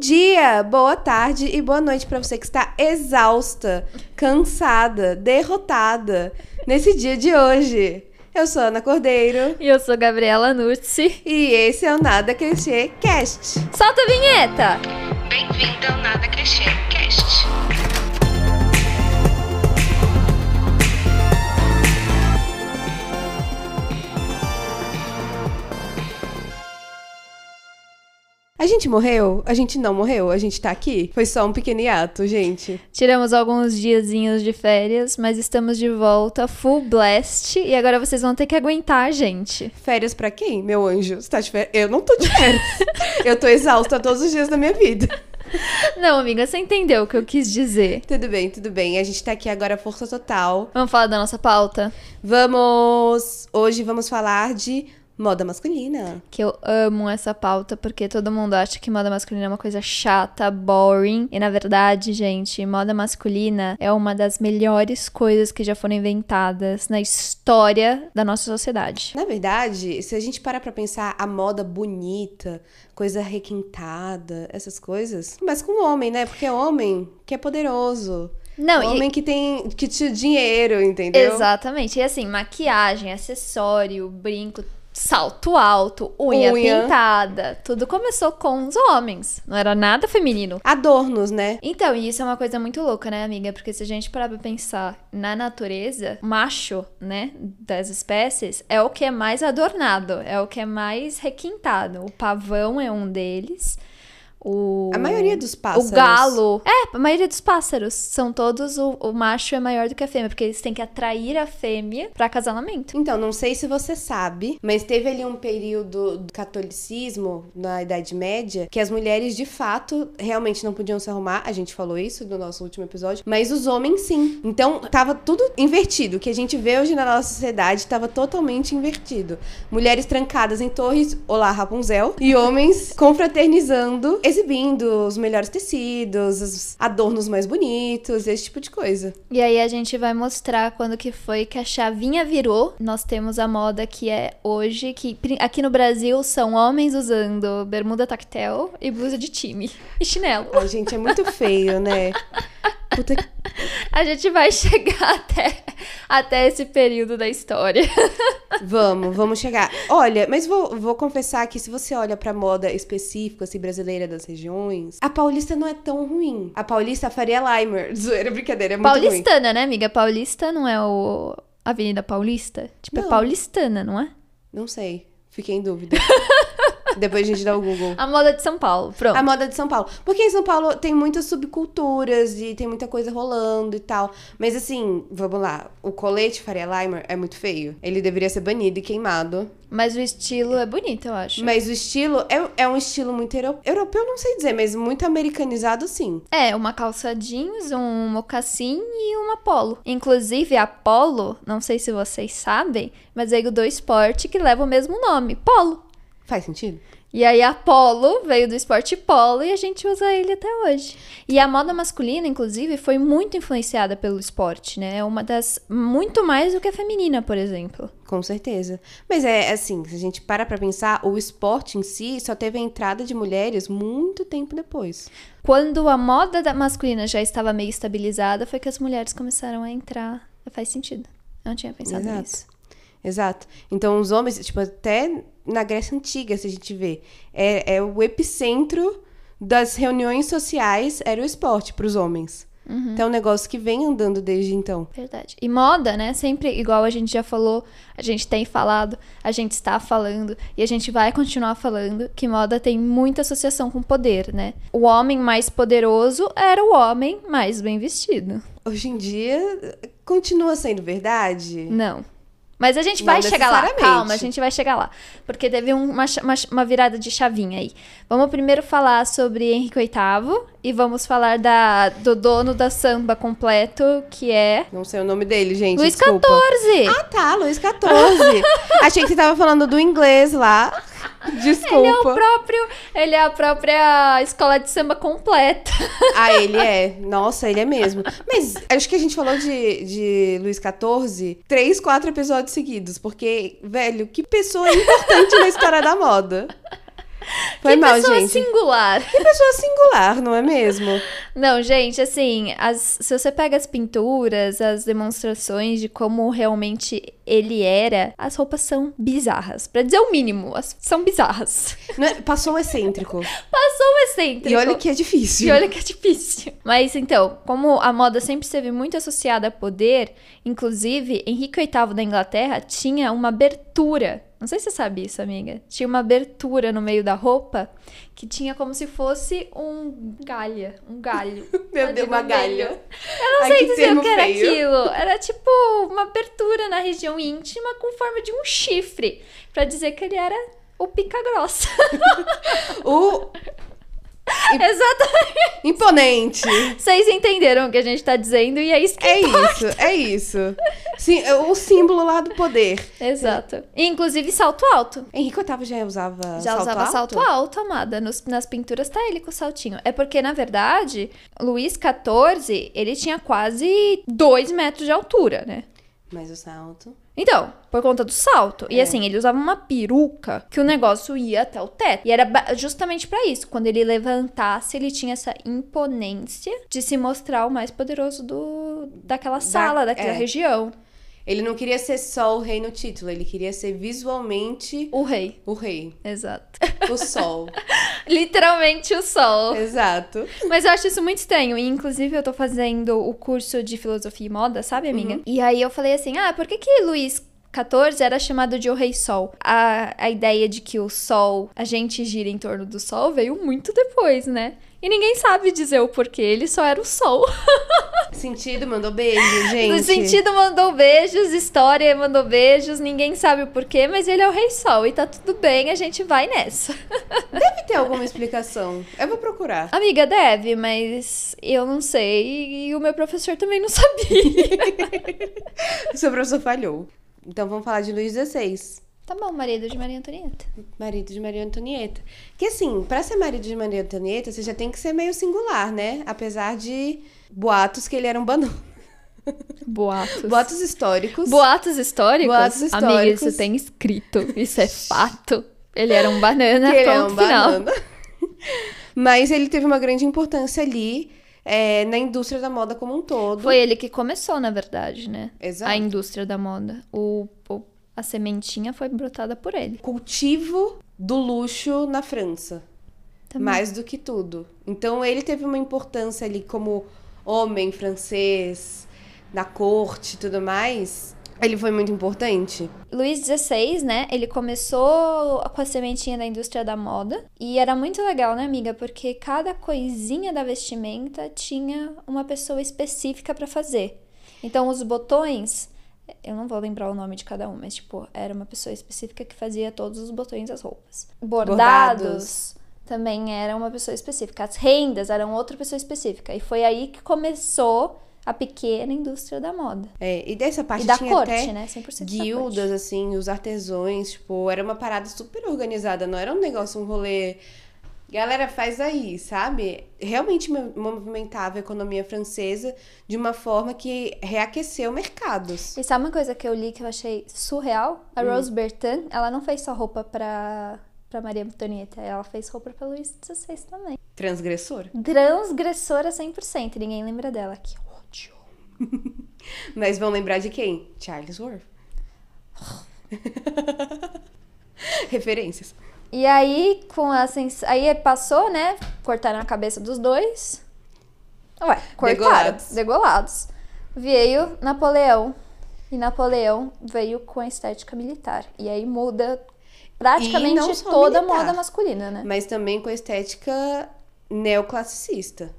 dia, boa tarde e boa noite para você que está exausta, cansada, derrotada nesse dia de hoje. Eu sou Ana Cordeiro. E eu sou Gabriela Nutzi. E esse é o Nada Clichê Cast. Solta a vinheta! Bem-vindo ao Nada Clichê Cast. A gente morreu? A gente não morreu? A gente tá aqui? Foi só um pequeno hiato, gente. Tiramos alguns diazinhos de férias, mas estamos de volta, full blast, e agora vocês vão ter que aguentar a gente. Férias pra quem, meu anjo? Você tá de férias? Eu não tô de férias. eu tô exausta todos os dias da minha vida. Não, amiga, você entendeu o que eu quis dizer. Tudo bem, tudo bem. A gente tá aqui agora força total. Vamos falar da nossa pauta? Vamos! Hoje vamos falar de moda masculina. Que eu amo essa pauta porque todo mundo acha que moda masculina é uma coisa chata, boring. E na verdade, gente, moda masculina é uma das melhores coisas que já foram inventadas na história da nossa sociedade. Na verdade, se a gente parar pra pensar a moda bonita, coisa requintada, essas coisas, mas com homem, né? Porque é homem que é poderoso. Não, homem e... que tem que te dinheiro, entendeu? Exatamente. E assim, maquiagem, acessório, brinco, salto alto, unha, unha, pintada. Tudo começou com os homens. Não era nada feminino. Adornos, né? Então, e isso é uma coisa muito louca, né, amiga? Porque se a gente parar pra pensar na natureza, macho, né, das espécies, é o que é mais adornado, é o que é mais requintado. O pavão é um deles. O... A maioria dos pássaros. O galo. É, a maioria dos pássaros. São todos. O, o macho é maior do que a fêmea, porque eles têm que atrair a fêmea para acasalamento. Então, não sei se você sabe, mas teve ali um período do catolicismo, na Idade Média, que as mulheres de fato realmente não podiam se arrumar. A gente falou isso no nosso último episódio, mas os homens sim. Então, tava tudo invertido. O que a gente vê hoje na nossa sociedade tava totalmente invertido. Mulheres trancadas em torres, olá Rapunzel, e homens confraternizando exibindo os melhores tecidos, os adornos mais bonitos, esse tipo de coisa. E aí a gente vai mostrar quando que foi que a chavinha virou. Nós temos a moda que é hoje, que aqui no Brasil são homens usando bermuda tactel e blusa de time e chinelo. Ai, gente, é muito feio, né? Que... A gente vai chegar até, até esse período da história. Vamos, vamos chegar. Olha, mas vou, vou confessar que se você olha pra moda específica, assim, brasileira das regiões, a paulista não é tão ruim. A paulista faria Limer. Zoeira, brincadeira, é muito Paulistana, ruim. né, amiga? Paulista não é o Avenida Paulista? Tipo, é não. é paulistana, não é? Não sei. Fiquei em dúvida. Depois a gente dá o Google. A moda de São Paulo, pronto. A moda de São Paulo. Porque em São Paulo tem muitas subculturas e tem muita coisa rolando e tal. Mas assim, vamos lá. O colete Faria Limer é muito feio. Ele deveria ser banido e queimado. Mas o estilo é bonito, eu acho. Mas o estilo é, é um estilo muito europeu. Europeu não sei dizer, mas muito americanizado sim. É, uma calça jeans, um mocassim e uma polo. Inclusive, a polo, não sei se vocês sabem, mas veio do esporte que leva o mesmo nome, polo. Faz sentido? E aí a polo veio do esporte polo e a gente usa ele até hoje. E a moda masculina, inclusive, foi muito influenciada pelo esporte, né? É uma das muito mais do que a feminina, por exemplo. Com certeza. Mas é assim, se a gente para pra pensar, o esporte em si só teve a entrada de mulheres muito tempo depois. Quando a moda masculina já estava meio estabilizada, foi que as mulheres começaram a entrar. Faz sentido. Eu não tinha pensado Exato. nisso. Exato. Então, os homens, tipo, até na Grécia Antiga, se a gente vê, é, é o epicentro das reuniões sociais era o esporte para os homens. Uhum. Então é um negócio que vem andando desde então. Verdade. E moda, né? Sempre igual a gente já falou, a gente tem falado, a gente está falando e a gente vai continuar falando que moda tem muita associação com poder, né? O homem mais poderoso era o homem mais bem vestido. Hoje em dia continua sendo verdade? Não. Mas a gente vai chegar lá. Calma, a gente vai chegar lá. Porque teve uma, uma, uma, virada de chavinha aí. Vamos primeiro falar sobre Henrique VIII e vamos falar da, do dono da samba completo, que é. Não sei o nome dele, gente. Luiz XIV. Ah, tá, Luiz XIV. Achei que você tava falando do inglês lá. Desculpa. Ele é o próprio. Ele é a própria escola de samba completa. Ah, ele é. Nossa, ele é mesmo. Mas acho que a gente falou de, de Luiz XIV três, quatro episódios seguidos. Porque, velho, que pessoa importante na história da moda. Foi que mal, pessoa gente. singular. Que pessoa singular, não é mesmo? Não, gente, assim, as- se você pega as pinturas, as demonstrações de como realmente ele era, as roupas são bizarras. Pra dizer o mínimo, as- são bizarras. É- Passou o excêntrico. Passou o excêntrico. E olha que é difícil. E olha que é difícil. Mas então, como a moda sempre esteve muito associada a poder, inclusive Henrique VIII da Inglaterra tinha uma abertura. Não sei se você sabe isso, amiga. Tinha uma abertura no meio da roupa que tinha como se fosse um galha, um galho. Meu Deus, uma galha. Eu não Ai, sei dizer o que era feio. aquilo. Era tipo uma abertura na região íntima com forma de um chifre, Pra dizer que ele era o pica grossa. O Exatamente. imponente. Vocês entenderam o que a gente tá dizendo e é isso que É isso, é isso. Sim, é o símbolo lá do poder. Exato. E, inclusive salto alto. Henrique VIII já usava Já salto usava alto? salto alto, amada. Nos- nas pinturas tá ele com o saltinho. É porque, na verdade, Luís XIV, ele tinha quase dois metros de altura, né? Mas o salto... Então, por conta do salto. E É. assim, ele usava uma peruca que o negócio ia até o teto. E era justamente pra isso. Quando ele levantasse, ele tinha essa imponência de se mostrar o mais poderoso do, daquela sala, daquela é. região. Ele não queria ser só o rei no título, ele queria ser visualmente O rei. o rei. Exato. O sol. Literalmente o sol. Exato. Mas eu acho isso muito estranho. E, inclusive, eu tô fazendo o curso de filosofia e moda, sabe, amiga? E aí eu falei assim: ah, por que que Luís XIV era chamado de o Rei Sol? A, a ideia de que o Sol, a gente gira em torno do Sol, veio muito depois, né? E ninguém sabe dizer o porquê, ele só era o Sol. Sentido mandou beijo, gente. No sentido, mandou beijos, história mandou beijos, ninguém sabe o porquê, mas ele é o Rei Sol e tá tudo bem, a gente vai nessa. Deve ter alguma explicação. Eu vou procurar. Amiga, deve, mas eu não sei e o meu professor também não sabia. O seu professor falhou. Então vamos falar de Luís XVI, Tá bom, marido de Maria Antonieta. marido de Maria Antonieta. Que assim, pra ser marido de Maria Antonieta, você já tem que ser meio singular, né? Apesar de boatos que ele era um banana. Boatos. Boatos históricos. Boatos históricos? Boatos Amiga, históricos. isso tem escrito. Isso é fato. Ele era um banana, que ele é um final. banana. Mas ele teve uma grande importância ali é, na indústria da moda como um todo. Foi ele que começou, na verdade, né? Exato. A indústria da moda. O, o- a sementinha foi brotada por ele. cultivo do luxo na França. Também. Mais do que tudo. Então ele teve uma importância ali como homem francês, da corte e tudo mais. Ele foi muito importante. Luís XVI, né? Ele começou com a sementinha da indústria da moda. E era muito legal, né, amiga? Porque cada coisinha da vestimenta tinha uma pessoa específica pra fazer. Então, os botões. Eu não vou lembrar o nome de cada um, mas, tipo, era uma pessoa específica que fazia todos os botões das roupas. Bordados. Bordados. Também era uma pessoa específica. As rendas eram outra pessoa específica. E foi aí que começou a pequena indústria da moda. É, e dessa parte E da tinha corte, até né? 100% da corte. guildas, assim, os artesãos, tipo, era uma parada super organizada, não era um negócio, um rolê. Galera, faz aí, sabe? Realmente mo- movimentava a economia francesa de uma forma que reaqueceu mercados. E sabe uma coisa que eu li que eu achei surreal? A Hum. Rose Bertin, ela não fez só roupa pra, pra Maria Antonieta, ela fez roupa pra Luís XVI também. Transgressor. Transgressora 100%, ninguém lembra dela. Que ódio. Mas vão lembrar de quem? Charles Worth. Referências. E aí, com a sens... aí passou, né? Cortaram a cabeça dos dois. Ué, cortaram. Degolados. Degolados. Veio Napoleão. E Napoleão veio com a estética militar. E aí muda praticamente toda a militar. moda masculina, né? Mas também com a estética neoclassicista,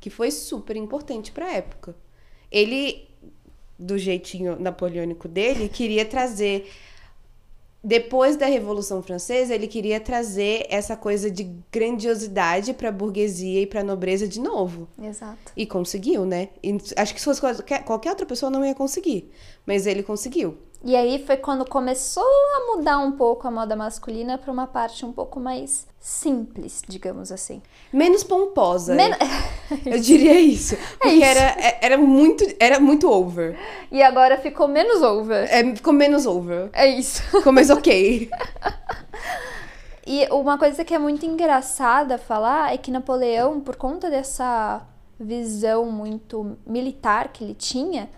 que foi super importante pra época. Ele, do jeitinho napoleônico dele, queria trazer depois da Revolução Francesa, ele queria trazer essa coisa de grandiosidade pra burguesia e pra nobreza de novo. Exato. E conseguiu, né? E acho que se fosse qualquer, qualquer outra pessoa não ia conseguir. Mas ele conseguiu. E aí foi quando começou a mudar um pouco a moda masculina para uma parte um pouco mais simples, digamos assim. Menos pomposa. Men- Eu diria isso. Porque isso. Era, é- era, muito, era muito over. e agora ficou menos over. É, ficou menos over. É isso. Ficou mais ok. E uma coisa que é muito engraçada falar é que Napoleão, por conta dessa visão muito militar que ele tinha,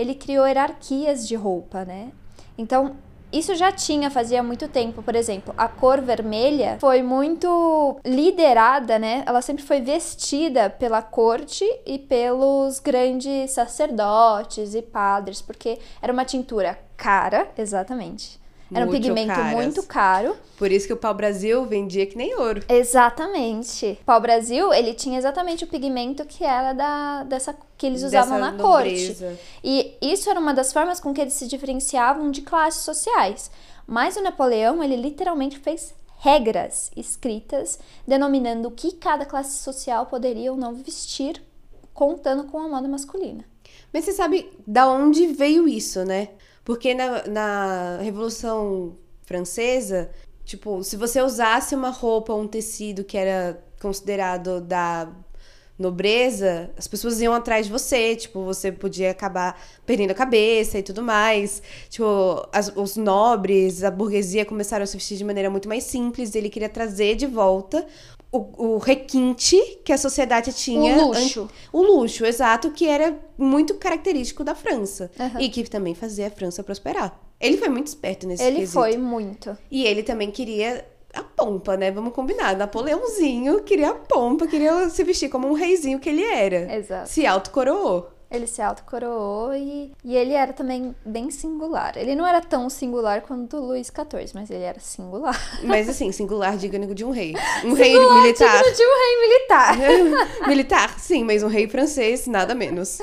ele criou hierarquias de roupa, né? Então, isso já tinha fazia muito tempo, por exemplo, a cor vermelha foi muito liderada, né? Ela sempre foi vestida pela corte e pelos grandes sacerdotes e padres, porque era uma tintura cara, exatamente. Era um pigmento caras. muito caro. Por isso que o pau-brasil vendia que nem ouro. Exatamente. O pau-brasil, ele tinha exatamente o pigmento que era da, dessa que eles usavam Dessa na corte. nobreza. E isso era uma das formas com que eles se diferenciavam de classes sociais. Mas o Napoleão, ele literalmente fez regras escritas denominando o que cada classe social poderia ou não vestir, contando com a moda masculina. Mas você sabe da onde veio isso, né? Porque na, na Revolução Francesa, tipo, se você usasse uma roupa, um tecido que era considerado da nobreza, as pessoas iam atrás de você, tipo, você podia acabar perdendo a cabeça e tudo mais. Tipo, as- os nobres, a burguesia começaram a se vestir de maneira muito mais simples, ele queria trazer de volta o, o requinte que a sociedade tinha. O luxo. o luxo, exato, que era muito característico da França. Aham. E que também fazia a França prosperar. Ele foi muito esperto nesse Ele quesito. foi muito. E ele também queria a pompa, né? Vamos combinar. Napoleãozinho queria a pompa, queria se vestir como um reizinho que ele era. Exato. Se autocoroou. Ele se autocoroou e, e ele era também bem singular. Ele não era tão singular quanto o Luís XIV, mas ele era singular. Mas assim, singular digno de um rei. Um rei militar. Digno de um rei militar. militar, sim, mas um rei francês, nada menos.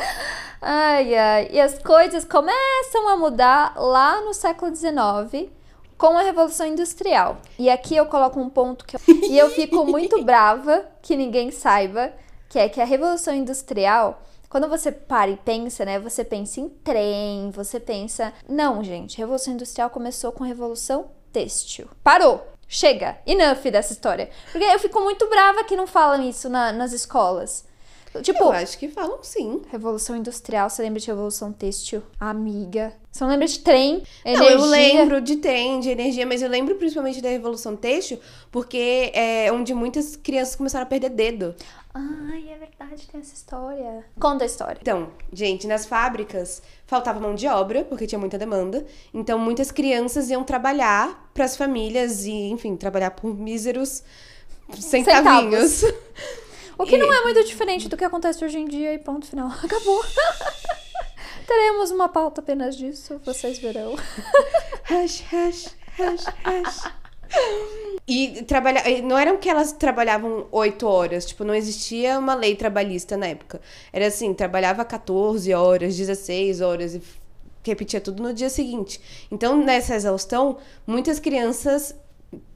Ai, ai. E as coisas começam a mudar lá no século XIX com a Revolução Industrial. E aqui eu coloco um ponto que eu... e eu fico muito brava que ninguém saiba, que é que a Revolução Industrial, quando você para e pensa, né, você pensa em trem, você pensa, não, gente, Revolução Industrial começou com a Revolução Têxtil. Parou. Chega, enough dessa história. Porque eu fico muito brava que não falam isso na- nas escolas. Tipo, Eu acho que falam sim. Revolução Industrial, você lembra de Revolução Têxtil? Amiga. Você não lembra de trem? Não, Energia? eu lembro de trem, de energia, mas eu lembro principalmente da Revolução Têxtil, porque é onde muitas crianças começaram a perder dedo. Ai, é verdade, tem essa história. Conta a história. Então, gente, nas fábricas faltava mão de obra, porque tinha muita demanda. Então, muitas crianças iam trabalhar para as famílias e, enfim, trabalhar por míseros centavinhos. O que E- não é muito diferente do que acontece hoje em dia e ponto final. Acabou. Teremos uma pauta apenas disso, vocês verão. Hash, hash, hash, hash. E trabalhar, e não eram que elas trabalhavam oito horas, tipo, não existia uma lei trabalhista na época. Era assim, trabalhava 14 horas, 16 horas e repetia tudo no dia seguinte. Então, nessa exaustão, muitas crianças,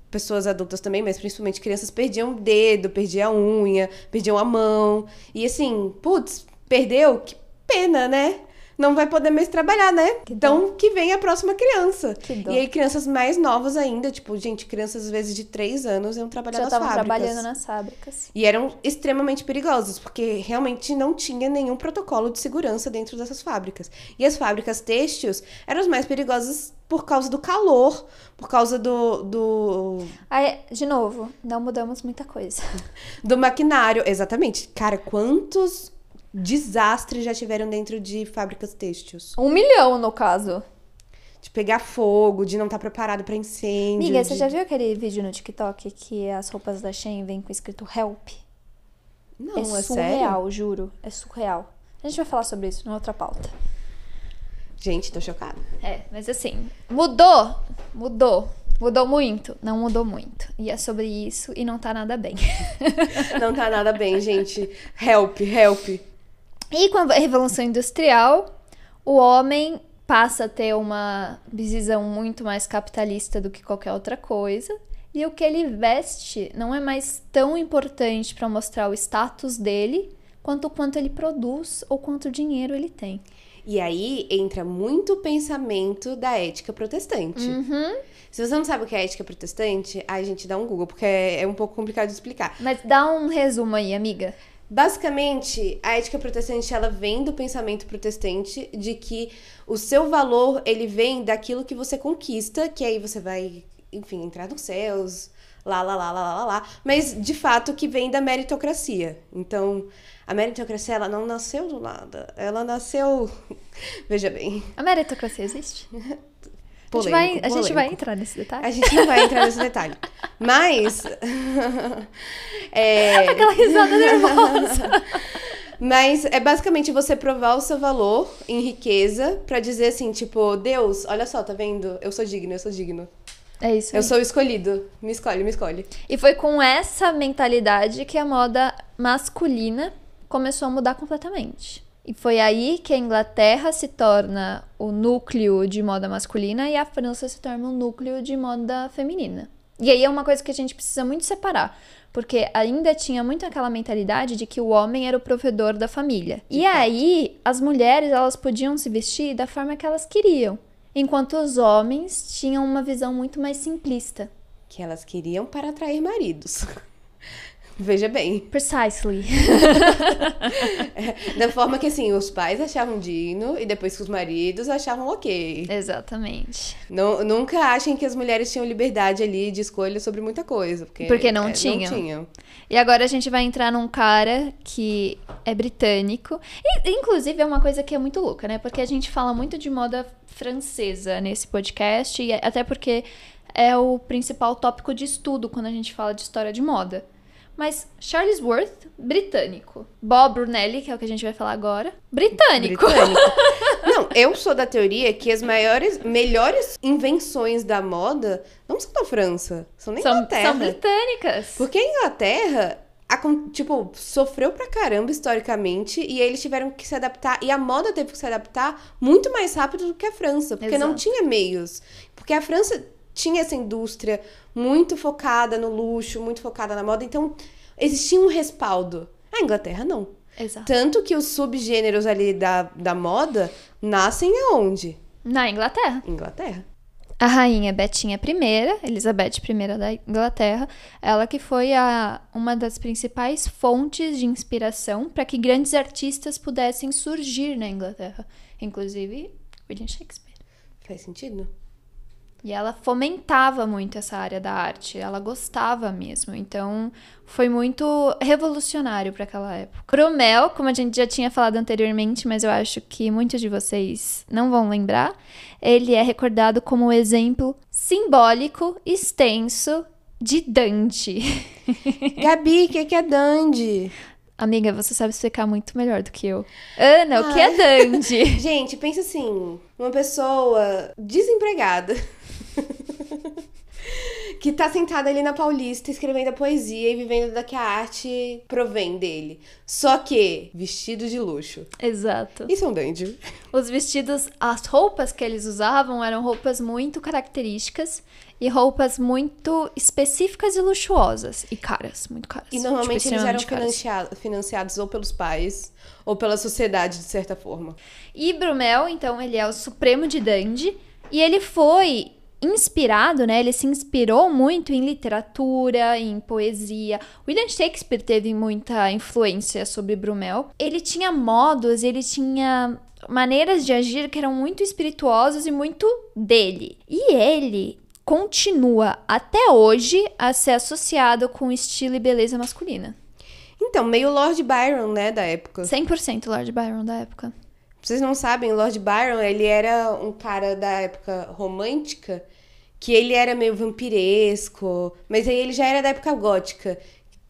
pessoas adultas também, mas principalmente crianças, perdiam o dedo, perdiam a unha, perdiam a mão. E assim, putz, perdeu? Que pena, né? Não vai poder mais trabalhar, né? Que então, que vem a próxima criança. E aí, crianças mais novas ainda, tipo, gente, crianças às vezes de 3 anos iam trabalhar Já nas fábricas. trabalhando nas fábricas. E eram extremamente perigosos, porque realmente não tinha nenhum protocolo de segurança dentro dessas fábricas. E as fábricas têxteis eram as mais perigosas por causa do calor, por causa do, do, Aí, de novo, não mudamos muita coisa. do maquinário. Exatamente. Cara, quantos desastres já tiveram dentro de fábricas têxteis? Um milhão, no caso. De pegar fogo, de não estar preparado para incêndio. Amiga, de... você já viu aquele vídeo no TikTok que as roupas da Shein vêm com escrito help? Não, é é, surreal, sério? juro. É surreal. A gente vai falar sobre isso na outra pauta. Gente, tô chocada. É, mas assim, mudou, mudou, mudou muito, não mudou muito. E é sobre isso e não tá nada bem. Não tá nada bem, gente. Help, help. E com a Revolução Industrial, o homem passa a ter uma visão muito mais capitalista do que qualquer outra coisa. E o que ele veste não é mais tão importante para mostrar o status dele quanto o quanto ele produz ou quanto dinheiro ele tem. E aí entra muito o pensamento da ética protestante. Uhum. Se você não sabe o que é ética protestante, aí a gente dá um Google, porque é, é um pouco complicado de explicar. Mas dá um resumo aí, amiga. Basicamente, a ética protestante ela vem do pensamento protestante de que o seu valor ele vem daquilo que você conquista, que aí você vai, enfim, entrar nos céus, lá, lá, lá, lá, lá, lá. Mas, de fato, que vem da meritocracia. Então, a meritocracia, ela não nasceu do nada. Ela nasceu... Veja bem. A meritocracia existe? A gente, Polêmico, vai, a gente polêmico. vai entrar nesse detalhe? A gente não vai entrar nesse detalhe. Mas. é, Aquela risada nervosa. mas é basicamente você provar o seu valor em riqueza pra dizer assim, tipo, Deus, olha só, tá vendo? Eu sou digno, eu sou digno. É isso. Eu aí. sou o escolhido. Me escolhe, me escolhe. E foi com essa mentalidade que a moda masculina começou a mudar completamente. E foi aí que a Inglaterra se torna o núcleo de moda masculina e a França se torna o núcleo de moda feminina. E aí é uma coisa que a gente precisa muito separar, porque ainda tinha muito aquela mentalidade de que o homem era o provedor da família. E aí as mulheres elas podiam se vestir da forma que elas queriam, enquanto os homens tinham uma visão muito mais simplista. Que elas queriam para atrair maridos. Veja bem. Precisely. Da forma que, assim, os pais achavam digno e depois que os maridos achavam ok. Exatamente. Não, nunca achem que as mulheres tinham liberdade ali de escolha sobre muita coisa. Porque, Porque não é, tinham. Não tinham. E agora a gente vai entrar num cara que é britânico. E, inclusive, é uma coisa que é muito louca, né? Porque a gente fala muito de moda francesa nesse podcast, e até porque é o principal tópico de estudo quando a gente fala de história de moda. Mas Charles Worth, britânico. Bob Brunelli, que é o que a gente vai falar agora, britânico. Britânico. Não, eu sou da teoria que as maiores, melhores invenções da moda não são da França, são da São, Inglaterra. são britânicas. Porque a Inglaterra, tipo, sofreu pra caramba historicamente e eles tiveram que se adaptar. E a moda teve que se adaptar muito mais rápido do que a França, porque não Exato. tinha meios. Porque a França tinha essa indústria muito focada no luxo, muito focada na moda, então existia um respaldo. A Inglaterra não. Exato. Tanto que os subgêneros ali da, da moda nascem aonde? Na Inglaterra. Inglaterra. A rainha Betinha I, Elizabeth I da Inglaterra, ela que foi a, uma das principais fontes de inspiração para que grandes artistas pudessem surgir na Inglaterra, inclusive William Shakespeare. Faz sentido? E ela fomentava muito essa área da arte, ela gostava mesmo, então foi muito revolucionário para aquela época. Brumel, como a gente já tinha falado anteriormente, mas eu acho que muitos de vocês não vão lembrar, ele é recordado como o exemplo simbólico, extenso de Dante. Gabi, o que, que é dandy? Amiga, você sabe explicar muito melhor do que eu. Ana, o que é Dante? Gente, pensa assim, uma pessoa desempregada que tá sentada ali na Paulista escrevendo a poesia e vivendo da que a arte provém dele. Só que vestido de luxo. Exato. Isso é um dandy. Os vestidos, as roupas que eles usavam eram roupas muito características e roupas muito específicas e luxuosas. E caras, muito caras. E normalmente Tipo, eles eram extremamente caras. financia- financiados ou pelos pais ou pela sociedade, de certa forma. E Brumel, então, ele é o supremo de dandy. E ele foi inspirado, né? Ele se inspirou muito em literatura, em poesia. William Shakespeare teve muita influência sobre Brumel. Ele tinha modos, ele tinha maneiras de agir que eram muito espirituosos e muito dele. E ele continua até hoje a ser associado com estilo e beleza masculina. Então, meio Lord Byron, né, da época. 100% Lord Byron da época. Vocês não sabem, Lord Byron, ele era um cara da época romântica, que ele era meio vampiresco, mas aí ele já era da época gótica.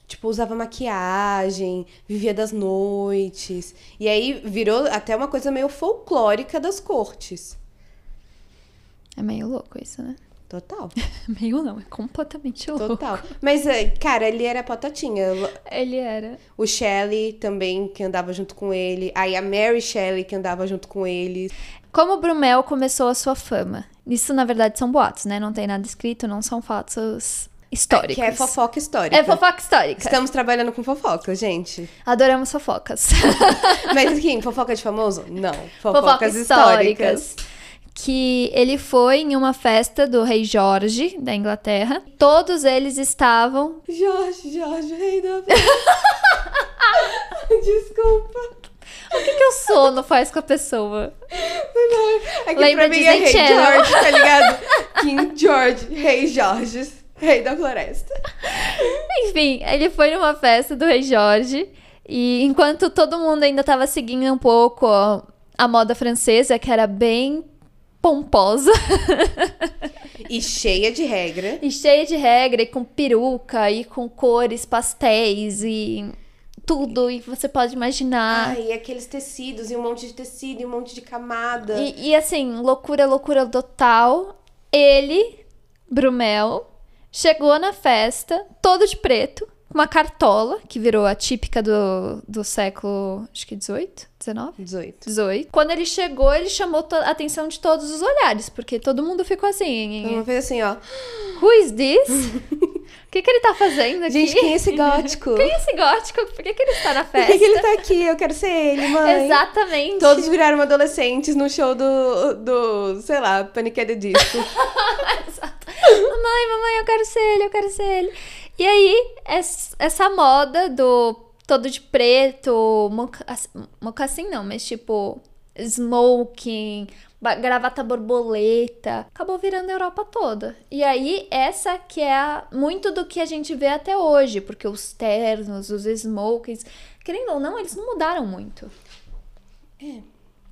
Tipo, usava maquiagem, vivia das noites. E aí virou até uma coisa meio folclórica das cortes. É meio louco isso, né? Total, Meio não, é completamente louco. total. Mas, eh, cara, ele era potatinha. Ele era. O Shelley também, que andava junto com ele. Aí a Mary Shelley, que andava junto com ele. Como Brumel começou a sua fama? Isso, na verdade, são boatos, né? Não tem nada escrito, não são fatos históricos. Que é fofoca histórica. É fofoca histórica. Estamos trabalhando com fofoca, gente. Adoramos fofocas. Mas assim, fofoca de famoso? Não. Fofocas Fofocas, históricas. Que ele foi em uma festa do rei Jorge, da Inglaterra. Todos eles estavam. Jorge, Jorge, rei da... Desculpa. O que, que o sono faz com a pessoa? Aqui Lembra pra mim é rei? George, tá ligado? King George, rei Jorge. Rei da floresta. Enfim, ele foi numa festa do Rei Jorge. E enquanto todo mundo ainda tava seguindo um pouco ó, a moda francesa, que era bem pomposa E cheia de regra. e cheia de regra, e com peruca, e com cores pastéis, e tudo, e você pode imaginar. Ai, e aqueles tecidos, e um monte de tecido, e um monte de camada. E, e, assim, loucura, loucura total. Ele, Brumel, chegou na festa todo de preto, uma cartola, que virou a típica do, do século, acho que 18, 19? 18. 18. Quando ele chegou, ele chamou a atenção de todos os olhares, porque todo mundo ficou assim. Uma vez assim, ó. Who is this? O que, que ele tá fazendo aqui? Gente, quem é esse gótico? Quem é esse gótico? Por que, que ele está na Por festa? que, que ele tá aqui? Eu quero ser ele, mãe. Exatamente. Todos viraram adolescentes no show do, do sei lá, Panic! Disco. Mamãe, mamãe, eu quero ser ele, eu quero ser ele. E aí, es- essa moda do todo de preto, moca- ass- mocassim não, mas tipo, smoking, gravata borboleta, acabou virando a Europa toda. E aí, essa que é a- muito do que a gente vê até hoje, porque os ternos, os smokings, querendo ou não, eles não mudaram muito. É.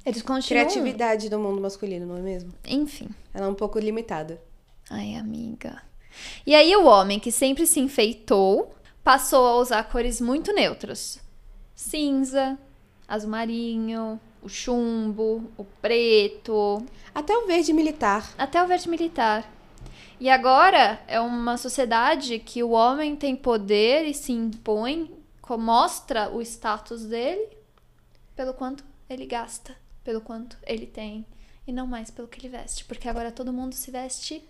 Eles continuam. Criatividade do mundo masculino, não é mesmo? Enfim. Ela é um pouco limitada. Ai, amiga. E aí o homem que sempre se enfeitou passou a usar cores muito neutras. Cinza, azul marinho, o chumbo, o preto, Até o verde militar. até o verde militar. E agora é uma sociedade que o homem tem poder e se impõe, mostra o status dele pelo quanto ele gasta, pelo quanto ele tem, e não mais pelo que ele veste, porque agora todo mundo se veste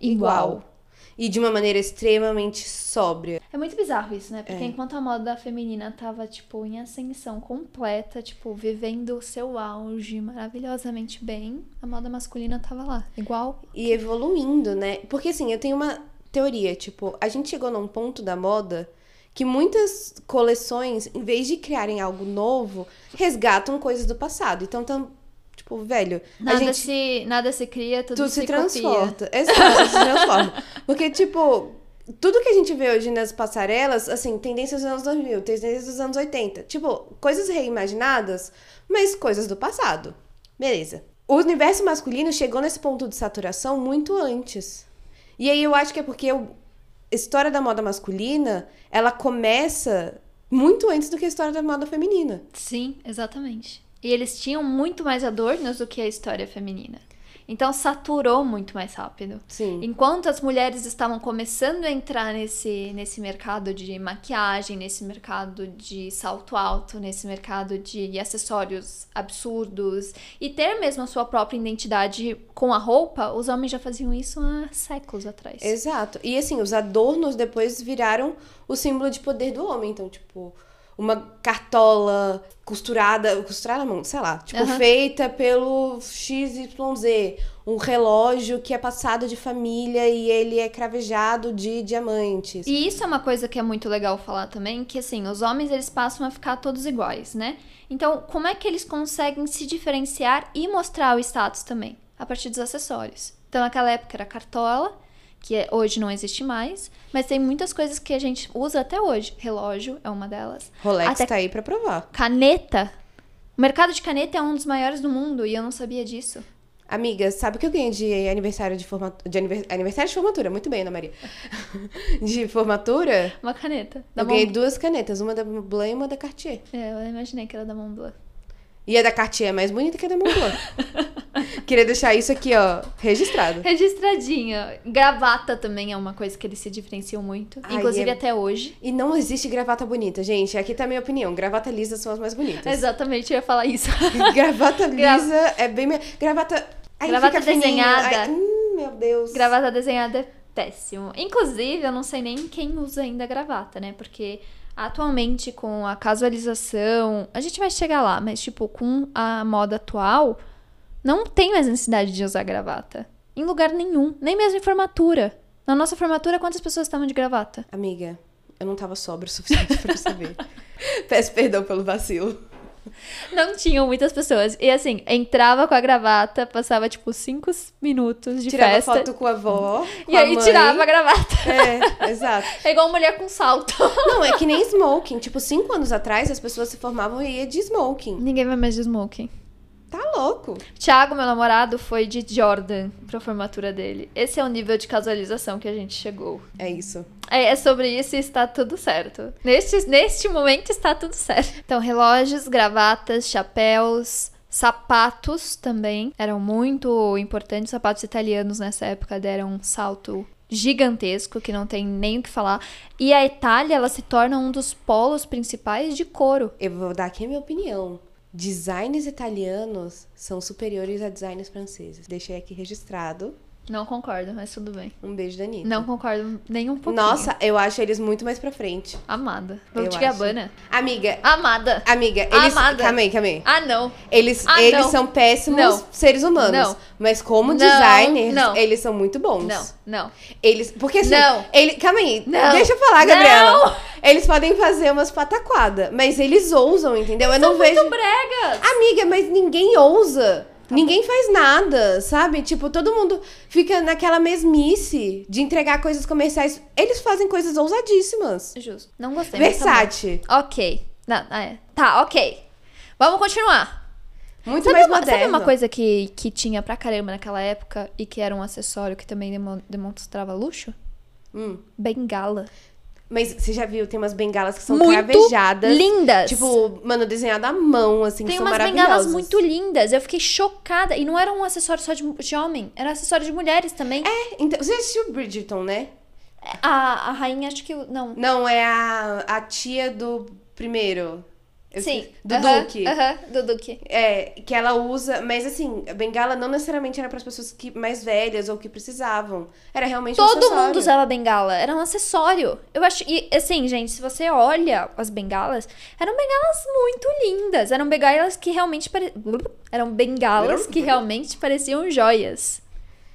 igual. E de uma maneira extremamente sóbria. É muito bizarro isso, né? Porque É. enquanto a moda feminina tava, tipo, em ascensão completa, tipo, vivendo o seu auge maravilhosamente bem, a moda masculina tava lá, igual. E evoluindo, né? Porque assim, eu tenho uma teoria, tipo, a gente chegou num ponto da moda que muitas coleções, em vez de criarem algo novo, resgatam coisas do passado. Então, tam, tipo, velho, Nada, gente se, nada se cria, tudo, tudo se, se copia. transporta. Exato, se transforma. Porque, tipo, tudo que a gente vê hoje nas passarelas, assim, tendências dos anos 2000, tendências dos anos 80. Tipo, coisas reimaginadas, mas coisas do passado. Beleza. O universo masculino chegou nesse ponto de saturação muito antes. E aí eu acho que é porque a história da moda masculina, ela começa muito antes do que a história da moda feminina. Sim, exatamente. E eles tinham muito mais adornos do que a história feminina. Então saturou muito mais rápido. Sim. Enquanto as mulheres estavam começando a entrar nesse, nesse mercado de maquiagem, nesse mercado de salto alto, nesse mercado de acessórios absurdos e ter mesmo a sua própria identidade com a roupa, os homens já faziam isso há séculos atrás. Exato. E assim, os adornos depois viraram o símbolo de poder do homem. Então, tipo, uma cartola costurada, costurada não, sei lá, tipo, Aham. feita pelo XYZ. Um relógio que é passado de família e ele é cravejado de diamantes. E isso é uma coisa que é muito legal falar também, que assim, os homens eles passam a ficar todos iguais, né? Então, como é que eles conseguem se diferenciar e mostrar o status também? A partir dos acessórios. Então, naquela época era cartola, que é- hoje não existe mais, mas tem muitas coisas que a gente usa até hoje. Relógio é uma delas. Rolex Até tá aí pra provar. caneta. O mercado de caneta é um dos maiores do mundo e eu não sabia disso. Amiga, sabe o que eu ganhei de aniversário de formatura? De aniver- aniversário de formatura, muito bem, Ana Maria. de formatura? Uma caneta. Eu ganhei duas canetas, uma da Montblanc e uma da Cartier. É, eu imaginei que era da Montblanc. E a da Cartier é mais bonita que a da Montblanc. Queria deixar isso aqui, ó, registrado. Registradinha. Gravata também é uma coisa que eles se diferenciam muito. Ai, inclusive é- até hoje. E não existe gravata bonita, gente. Aqui tá a minha opinião. Gravata lisa são as mais bonitas. Exatamente, eu ia falar isso. Gravata Gra- lisa é bem... Gravata... Aí Gravata desenhada. Ai, hum, meu Deus. gravata desenhada é péssimo. Inclusive, eu não sei nem quem usa ainda gravata, né? Porque atualmente, com a casualização, a gente vai chegar lá, mas tipo, com a moda atual, não tem mais necessidade de usar gravata. Em lugar nenhum. Nem mesmo em formatura. Na nossa formatura, quantas pessoas estavam de gravata? Amiga, eu não tava sóbria o suficiente pra saber. Peço perdão pelo vacilo. Não tinham muitas pessoas. E assim, entrava com a gravata, passava tipo cinco minutos de Tirava festa. foto com a avó. e com a aí mãe. tirava a gravata. É, exato. É igual mulher com salto. Não, é que nem smoking. Tipo, cinco anos atrás as pessoas se formavam e ia de smoking. Ninguém vai mais de smoking. Tá louco. Thiago, meu namorado, foi de Jordan pra formatura dele. Esse é o nível de casualização que a gente chegou. É isso. É, é sobre isso e está tudo certo. Neste, neste momento está tudo certo. Então, relógios, gravatas, chapéus, sapatos também eram muito importantes. Sapatos italianos nessa época deram um salto gigantesco que não tem nem o que falar. E a Itália, ela se torna um dos polos principais de couro. Eu vou dar aqui a minha opinião. Designs italianos são superiores a designs franceses. Deixei aqui registrado. Não concordo, mas tudo bem. Um beijo da Anitta. Não concordo nem um pouquinho. Nossa, eu acho eles muito mais pra frente. Amada. Dolce acho. Gabbana. Amiga, Amada. amiga, eles. Amada. Calma aí, calma aí. Ah, não. Eles, Ah, eles não. são péssimos Não. seres humanos. Não. Mas como Não, designers, não. eles são muito bons. Não, não. Eles. Porque assim. Não. Ele, calma aí. Não. Deixa eu falar, Gabriela. Não. Eles podem fazer umas pataquadas, mas eles ousam, entendeu? eu não São vejo. muito bregas. Amiga, mas ninguém ousa. Ninguém faz nada, sabe? Tipo, todo mundo fica naquela mesmice de entregar coisas comerciais. Eles fazem coisas ousadíssimas. Justo. Não gostei. mas tá. Versace. Ok. Não, ah, é. Tá, ok. Vamos continuar. Muito Sabe mais uma, moderno. sabe uma coisa que, que tinha pra caramba naquela época e que era um acessório que também demo- demonstrava luxo? Hum. Bengala. Mas você já viu, tem umas bengalas que são muito cravejadas. lindas. Tipo, mano, desenhado à mão, assim, tem são umas maravilhosas. bengalas muito lindas. Eu fiquei chocada. E não era um acessório só de, de homem, era acessório de mulheres também. É, então, você assistiu Bridgerton, né? A, a rainha, acho que. Não. Não, é a, a tia do primeiro. Eu Sim. esqueci. Do aham, Duque. Aham, do Duque. É, que ela usa, mas assim, a bengala não necessariamente era para as pessoas que, mais velhas ou que precisavam. Era realmente um Todo acessório. mundo usava bengala, era um acessório. Eu acho. E assim, gente, se você olha as bengalas, eram bengalas muito lindas. Eram bengalas que realmente pare... Eram bengalas que realmente pareciam joias.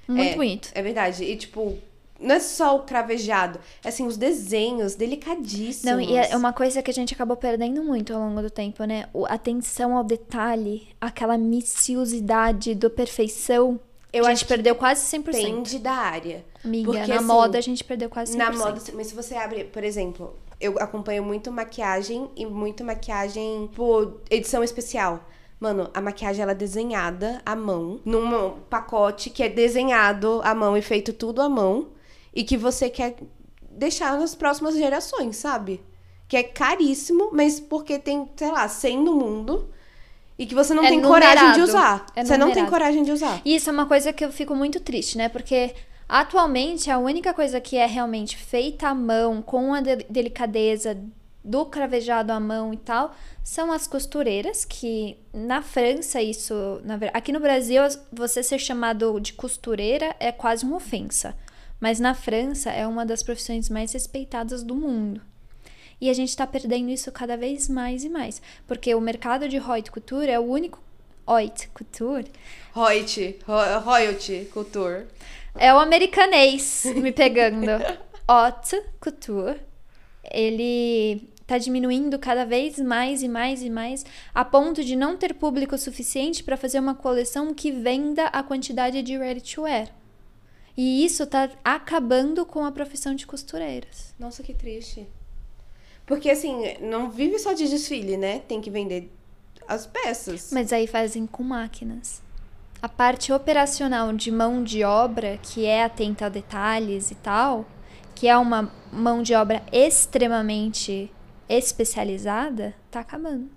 Muito é, bonito. É verdade. E tipo, não é só o cravejado, é assim, os desenhos delicadíssimos. Não, e é uma coisa que a gente acabou perdendo muito ao longo do tempo, né? O- atenção ao detalhe, aquela minuciosidade do perfeição. Eu a acho gente que perdeu quase 100%. Depende da área. Amiga, Porque, na assim, moda a gente perdeu quase 100%. Na moda, mas se você abre, por exemplo, eu acompanho muito maquiagem e muito maquiagem por edição especial. Mano, a maquiagem ela é desenhada à mão, num pacote que é desenhado à mão e feito tudo à mão e que você quer deixar nas próximas gerações, sabe? Que é caríssimo, mas porque tem, sei lá, 100 no mundo e que você não É tem coragem de numerado. usar. É você não tem numerado. coragem de usar. E isso é uma coisa que eu fico muito triste, né? Porque atualmente a única coisa que é realmente feita à mão, com a de- delicadeza do cravejado à mão e tal, são as costureiras, que na França isso, na aqui no Brasil você ser chamado de costureira é quase uma ofensa, mas na França é uma das profissões mais respeitadas do mundo. E a gente tá perdendo isso cada vez mais e mais, porque o mercado de haute couture é o único haute couture ro- royalty, culture. É o americanês me pegando. Haute couture. Ele tá diminuindo cada vez mais e mais e mais, a ponto de não ter público suficiente para fazer uma coleção que venda a quantidade de ready to wear. E isso tá acabando com a profissão de costureiras. Nossa, que triste. Porque assim, não vive só de desfile, né? Tem que vender as peças. Mas aí fazem com máquinas. A parte operacional de mão de obra, que é atenta a detalhes e tal, que é uma mão de obra extremamente especializada, tá acabando.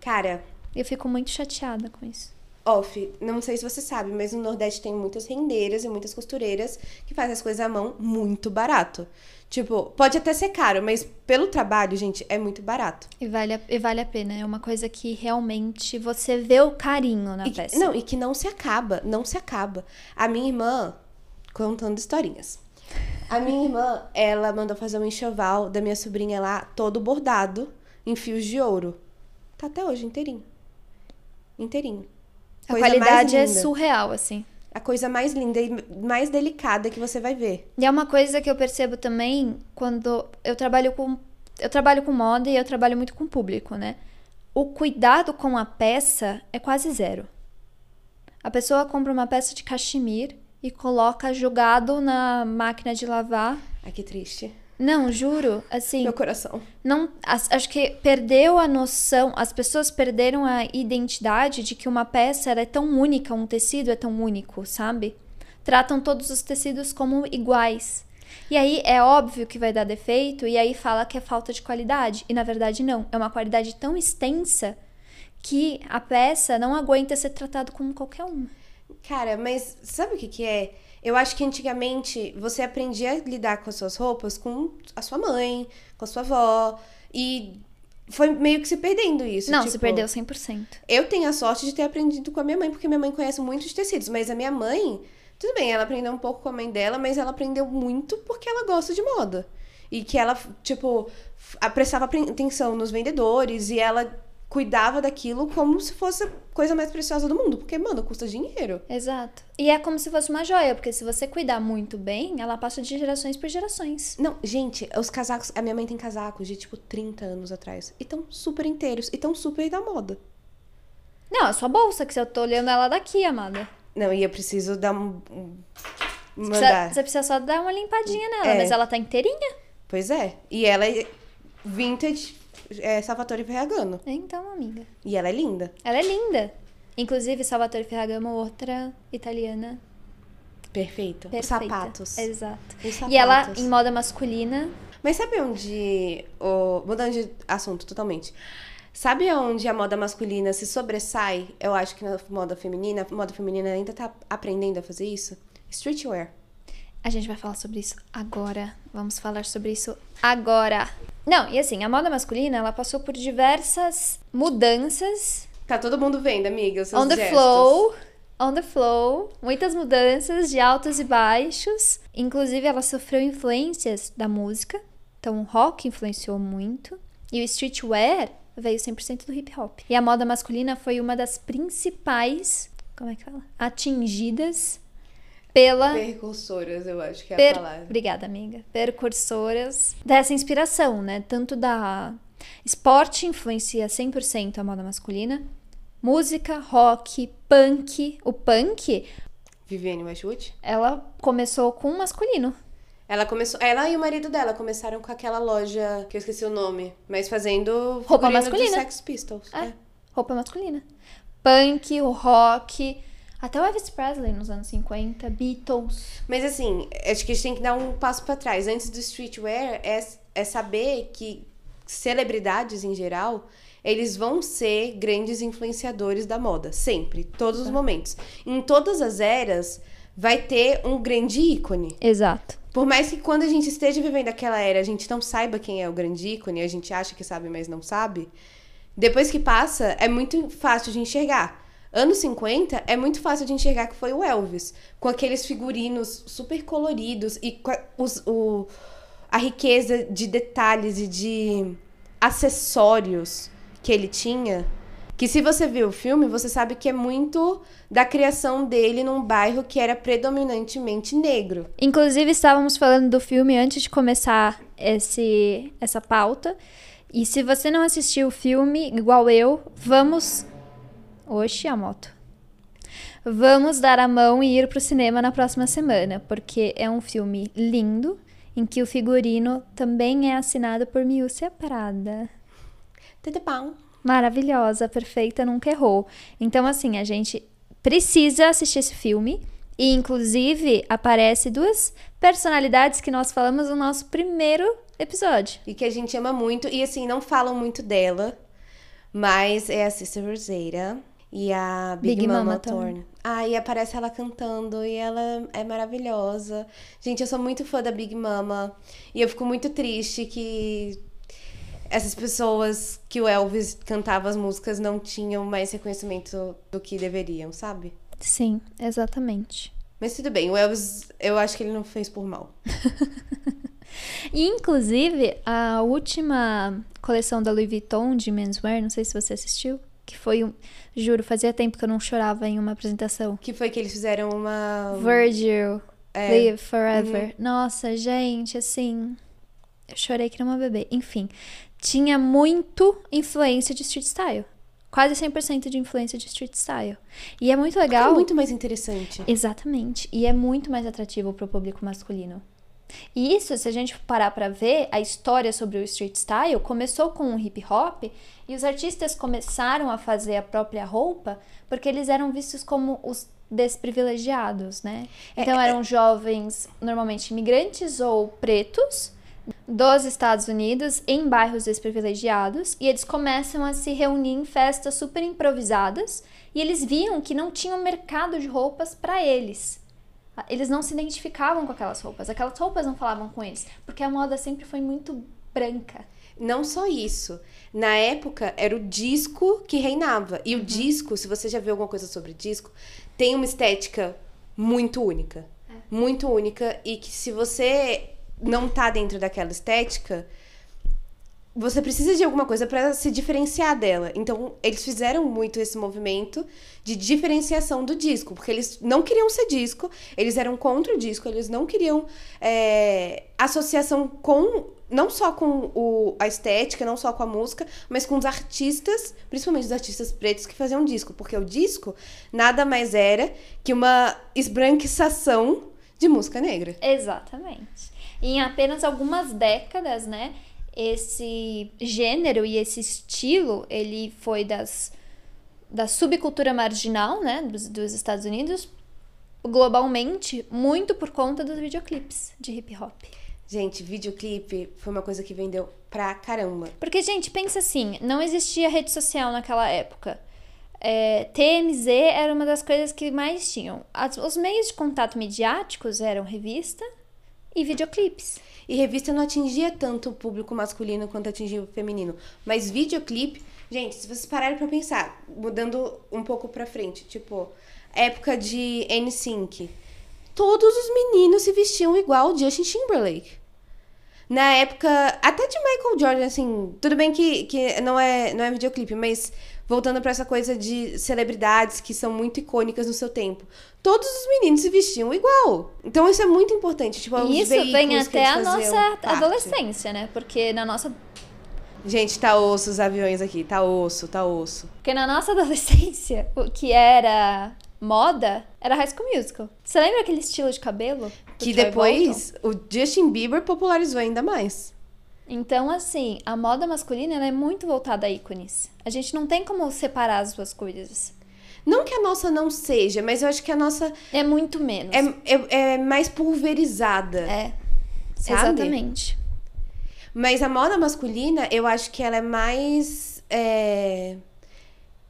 Cara, Eu fico muito chateada com isso. Off, não sei se você sabe, mas no Nordeste tem muitas rendeiras e muitas costureiras que fazem as coisas à mão muito barato. Tipo, pode até ser caro, mas pelo trabalho, gente, é muito barato. E vale a, e vale a pena. É uma coisa que realmente você vê o carinho na E que- peça. não, e que não se acaba, não se acaba. A minha irmã, contando historinhas. A minha irmã, ela mandou fazer um enxoval da minha sobrinha lá, todo bordado, em fios de ouro. Tá até hoje inteirinho. Inteirinho. A qualidade é surreal, assim. A coisa mais linda e mais delicada que você vai ver. E é uma coisa que eu percebo também quando eu trabalho com eu trabalho com moda e eu trabalho muito com público, né? o cuidado com a peça é quase zero. A pessoa compra uma peça de cachemir e coloca jogado na máquina de lavar. Ai, que triste. Não, juro, assim, Meu coração. não, acho que perdeu a noção, as pessoas perderam a identidade de que uma peça é tão única, um tecido é tão único, sabe? Tratam todos os tecidos como iguais. E aí é óbvio que vai dar defeito, e aí fala que é falta de qualidade. E na verdade não, é uma qualidade tão extensa que a peça não aguenta ser tratado como qualquer uma. Cara, mas sabe o que que é? Eu acho que antigamente você aprendia a lidar com as suas roupas com a sua mãe, com a sua avó. E foi meio que se perdendo isso. não, tipo, se perdeu 100%. Eu tenho a sorte de ter aprendido com a minha mãe, porque minha mãe conhece muitos tecidos. Mas a minha mãe, tudo bem, ela aprendeu um pouco com a mãe dela, mas ela aprendeu muito porque ela gosta de moda. E que ela, tipo, prestava atenção nos vendedores e ela cuidava daquilo como se fosse a coisa mais preciosa do mundo. Porque, mano, custa dinheiro. Exato. E é como se fosse uma joia, porque se você cuidar muito bem, ela passa de gerações por gerações. Não, gente, os casacos. A minha mãe tem casacos de tipo 30 anos atrás. E tão super inteiros. E tão super da moda. Não, a sua bolsa, que eu tô olhando ela daqui, amada. Não, e eu preciso dar um. um- Você mandar. precisa, você precisa só dar uma limpadinha nela, É. mas ela tá inteirinha. Pois é. E ela é vintage é, Salvatore Ferragamo. Então, amiga. E ela é linda. Ela é linda. Inclusive, Salvatore Ferragamo, outra italiana Perfeito. Os sapatos. Exato. Os E ela, sapatos. em moda masculina, Mas sabe onde. O... Mudando de assunto totalmente. Sabe onde a moda masculina se sobressai? Eu acho que na moda feminina, a moda feminina ainda tá aprendendo a fazer isso. Streetwear. A gente vai falar sobre isso agora. Vamos falar sobre isso agora. Não, e assim, a moda masculina, ela passou por diversas mudanças Tá todo mundo vendo, amiga, os seus on the gestos. flow. On the flow. Muitas mudanças de altos e baixos. Inclusive, ela sofreu influências da música. Então, o rock influenciou muito. E o streetwear veio 100% do hip hop. E a moda masculina foi uma das principais, como é que fala? Atingidas pela Percursoras, eu acho que é a Per- palavra. Obrigada, amiga. Percursoras dessa inspiração, né? Tanto da esporte influencia 100% a moda masculina, música, rock, punk. O punk, Viviane Westwood. ela começou com o masculino. Ela começou. Ela e o marido dela começaram com aquela loja que eu esqueci o nome, mas fazendo Roupa masculina. de Sex Pistols. É, é. roupa masculina. Punk, o rock, até o Elvis Presley nos anos 50, Beatles. Mas assim, acho que a gente tem que dar um passo pra trás. Antes do streetwear, é, é saber que celebridades em geral, eles vão ser grandes influenciadores da moda. Sempre. Todos os momentos. Em todas as eras, vai ter um grande ícone. Exato. Por mais que quando a gente esteja vivendo aquela era, a gente não saiba quem é o grande ícone, a gente acha que sabe, mas não sabe. Depois que passa, é muito fácil de enxergar. Anos 50 é muito fácil de enxergar que foi o Elvis, com aqueles figurinos super coloridos e a, os- o- a riqueza de detalhes e de acessórios que ele tinha. Que se você viu o filme, você sabe que é muito da criação dele num bairro que era predominantemente negro. Inclusive, estávamos falando do filme antes de começar esse, essa pauta. E se você não assistiu o filme, igual eu, vamos. Oxi, a moto. Vamos dar a mão e ir pro cinema na próxima semana, porque é um filme lindo, em que o figurino também é assinado por Miúcia Prada. Tudo bom? Maravilhosa, perfeita, nunca errou. Então, assim, a gente precisa assistir esse filme. E, inclusive, aparece duas personalidades que nós falamos no nosso primeiro episódio. E que a gente ama muito. E assim, não falam muito dela. Mas é a Sister Rosetta e a Big, Big Mama, Mama Thorne. Ah, e aparece ela cantando e ela é maravilhosa. Gente, eu sou muito fã da Big Mama. E eu fico muito triste que essas pessoas que o Elvis cantava as músicas não tinham mais reconhecimento do que deveriam, sabe? Sim, exatamente. Mas tudo bem, o Elvis, eu acho que ele não fez por mal. E, inclusive, a última coleção da Louis Vuitton de menswear, não sei se você assistiu, que foi um. Juro, fazia tempo que eu não chorava em uma apresentação. Que foi que eles fizeram uma. Virgil, É. Live Forever. Nossa, gente, assim. Eu chorei que nem uma bebê. Enfim, tinha muito influência de street style. Quase 100% de influência de street style. E é muito É legal. muito mais interessante. Exatamente. E é muito mais atrativo para o público masculino. E isso, se a gente parar para ver, a história sobre o street style começou com o hip hop e os artistas começaram a fazer a própria roupa porque eles eram vistos como os desprivilegiados, né? Então eram jovens, normalmente imigrantes ou pretos, dos Estados Unidos em bairros desprivilegiados e eles começam a se reunir em festas super improvisadas e eles viam que não tinha um mercado de roupas para eles. Eles não se identificavam com aquelas roupas, aquelas roupas não falavam com eles, porque a moda sempre foi muito branca. Não só isso. Na época, era o disco que reinava. E o disco, se você já viu alguma coisa sobre disco, tem uma estética muito única. Muito única. E que se você não tá dentro daquela estética, você precisa de alguma coisa para se diferenciar dela. Então, eles fizeram muito esse movimento de diferenciação do disco, porque eles não queriam ser disco, eles eram contra o disco, eles não queriam é, associação com não só com o, a estética, não só com a música, mas com os artistas, principalmente os artistas pretos que faziam disco, porque o disco nada mais era que uma esbranquiçação de música negra. Exatamente. Em apenas algumas décadas, né, esse gênero e esse estilo, ele foi das da subcultura marginal, né, dos, dos Estados Unidos, globalmente, muito por conta dos videoclipes de hip hop. Gente, videoclipe foi uma coisa que vendeu pra caramba. Porque, gente, pensa assim, não existia rede social naquela época. É, TMZ era uma das coisas que mais tinham. As- os meios de contato midiáticos eram revista e videoclipes. E revista não atingia tanto o público masculino quanto atingia o feminino. Mas videoclipe, gente, se vocês pararem pra pensar, mudando um pouco pra frente, tipo, época de NSYNC, todos os meninos se vestiam igual Justin Timberlake. Na época, até de Michael Jordan, assim, tudo bem que, que não, é, não é videoclipe, mas voltando pra essa coisa de celebridades que são muito icônicas no seu tempo. Todos os meninos se vestiam igual. Então isso é muito importante. Tipo, E isso vem até a nossa parte. adolescência, né? Porque na nossa, Gente, tá osso os aviões aqui. Tá osso, tá osso. porque na nossa adolescência, o que era moda era High School Musical. Você lembra aquele estilo de cabelo? Que depois o Justin Bieber popularizou ainda mais. Então, assim, a moda masculina é muito voltada a ícones. A gente não tem como separar as duas coisas. Não que a nossa não seja, mas eu acho que a nossa É muito menos. é, é, é mais pulverizada. É, Sabe? exatamente. Mas a moda masculina, eu acho que ela é mais é,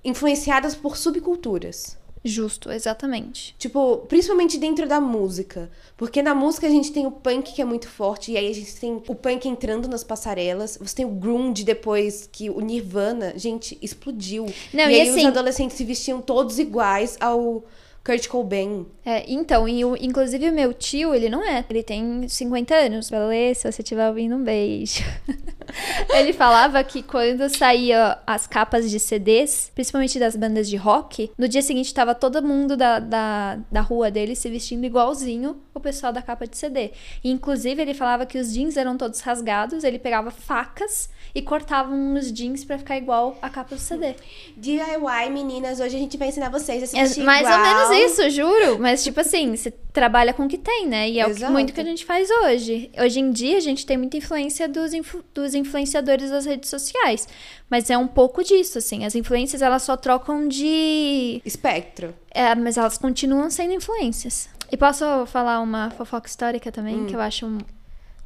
influenciada por subculturas. Justo, exatamente. Tipo, principalmente dentro da música. Porque na música a gente tem o punk que é muito forte, e aí a gente tem o punk entrando nas passarelas. Você tem o grunge depois, que o Nirvana, gente, explodiu. Não, e, e aí os assim- adolescentes se vestiam todos iguais ao Kurt Cobain. É, então, e o, inclusive o meu tio, ele não é. Ele tem 50 anos. Valê, se você estiver ouvindo, um beijo. ele falava que quando saía as capas de CDs, principalmente das bandas de rock, no dia seguinte tava todo mundo da, da, da rua dele se vestindo igualzinho o pessoal da capa de CD. E, inclusive, ele falava que os jeans eram todos rasgados, ele pegava facas e cortava nos jeans pra ficar igual a capa do CD. DIY, meninas, hoje a gente vai ensinar vocês a se É vestir mais ou igual. menos isso, juro. Mas, tipo assim, você trabalha com o que tem, né? E é o que, Exato. muito que a gente faz hoje. Hoje em dia, a gente tem muita influência dos, influ- dos influenciadores das redes sociais. Mas é um pouco disso, assim. As influências, elas só trocam de... Espectro. É, mas elas continuam sendo influências. E posso falar uma fofoca histórica também, que eu acho um-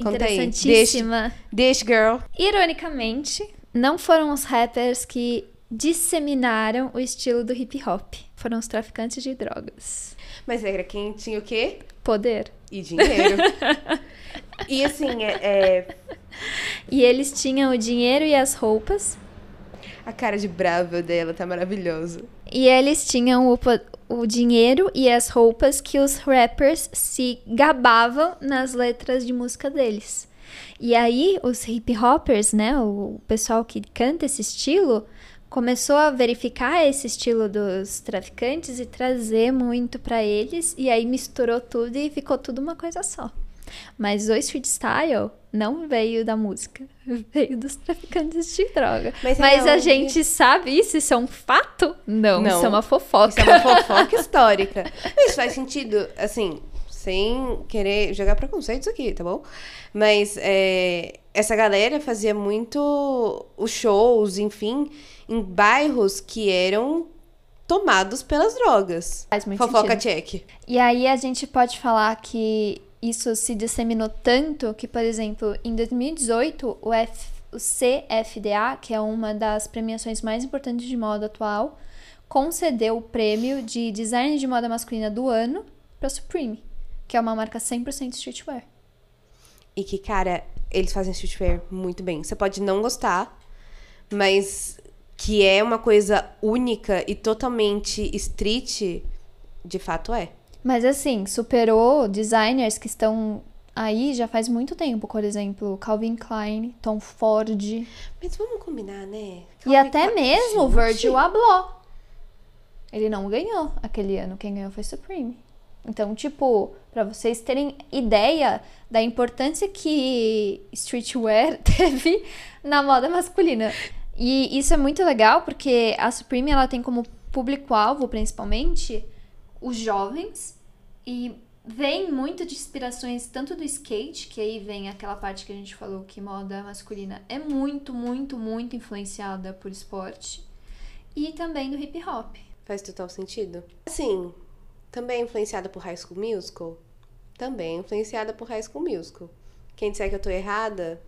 Conta interessantíssima. Deixa, girl. Ironicamente, não foram os rappers que disseminaram o estilo do hip hop. Foram os traficantes de drogas. Mas era quem tinha o quê? Poder. E dinheiro. e assim, é, é- E eles tinham o dinheiro e as roupas. a cara de brava dela tá maravilhosa. E eles tinham o, o dinheiro e as roupas que os rappers se gabavam nas letras de música deles. E aí, os hip hoppers, né, o pessoal que canta esse estilo, começou a verificar esse estilo dos traficantes e trazer muito pra eles. E aí misturou tudo e ficou tudo uma coisa só. Mas o street style não veio da música, veio dos traficantes de droga. Mas Mas, a onde- gente sabe isso? Isso é um fato? Não, Não. isso é uma fofoca. Isso é uma fofoca histórica. Isso faz sentido, assim, sem querer jogar preconceitos aqui, tá bom? Mas é, essa galera fazia muito os shows, enfim, em bairros que eram tomados pelas drogas. Faz muito Fofoca sentido. check. E aí a gente pode falar que isso se disseminou tanto que, por exemplo, em 2018, o, F, o CFDA, que é uma das premiações mais importantes de moda atual, concedeu o prêmio de design de moda masculina do ano para Supreme, que é uma marca 100% streetwear. E que, cara, eles fazem streetwear muito bem. Você pode não gostar, mas que é uma coisa única e totalmente street, de fato é. Mas assim, superou designers que estão aí já faz muito tempo, por exemplo, Calvin Klein, Tom Ford Mas vamos combinar, né? e até Calvin Klein- mesmo Gente, Virgil Abloh. Ele não ganhou aquele ano, quem ganhou foi Supreme. Então, tipo, pra vocês terem ideia da importância que streetwear teve na moda masculina. E isso é muito legal porque a Supreme ela tem como público-alvo, principalmente, os jovens e vem muito de inspirações tanto do skate, que aí vem aquela parte que a gente falou que moda masculina é muito, muito, muito influenciada por esporte, e também do hip hop. Faz total sentido. Assim, também é influenciada por High School Musical? Também é influenciada por High School Musical. Quem disser que eu tô errada,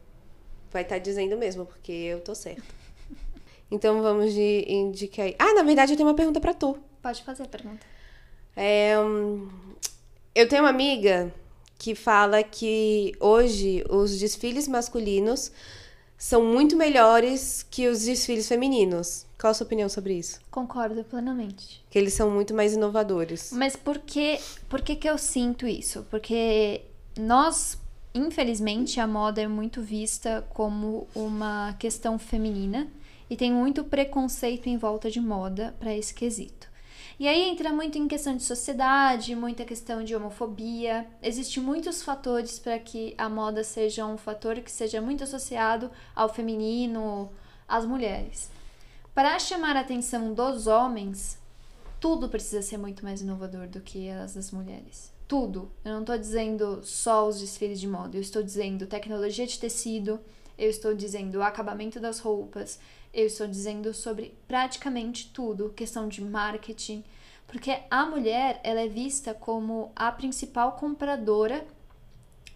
vai estar dizendo mesmo, porque eu tô certa. Então vamos de indicar aí. Ah, na verdade eu tenho uma pergunta pra tu. Pode fazer a pergunta. É, hum, eu tenho uma amiga que fala que hoje os desfiles masculinos são muito melhores que os desfiles femininos. Qual a sua opinião sobre isso? Concordo plenamente. Que eles são muito mais inovadores. Mas por que, por que que eu sinto isso? Porque nós, infelizmente, a moda é muito vista como uma questão feminina e tem muito preconceito em volta de moda para esse quesito. E aí entra muito em questão de sociedade, muita questão de homofobia. Existem muitos fatores para que a moda seja um fator que seja muito associado ao feminino, às mulheres. Para chamar a atenção dos homens, tudo precisa ser muito mais inovador do que as das mulheres. Tudo. Eu não estou dizendo só os desfiles de moda, eu estou dizendo tecnologia de tecido, eu estou dizendo o acabamento das roupas, eu estou dizendo sobre praticamente tudo, questão de marketing, porque a mulher ela é vista como a principal compradora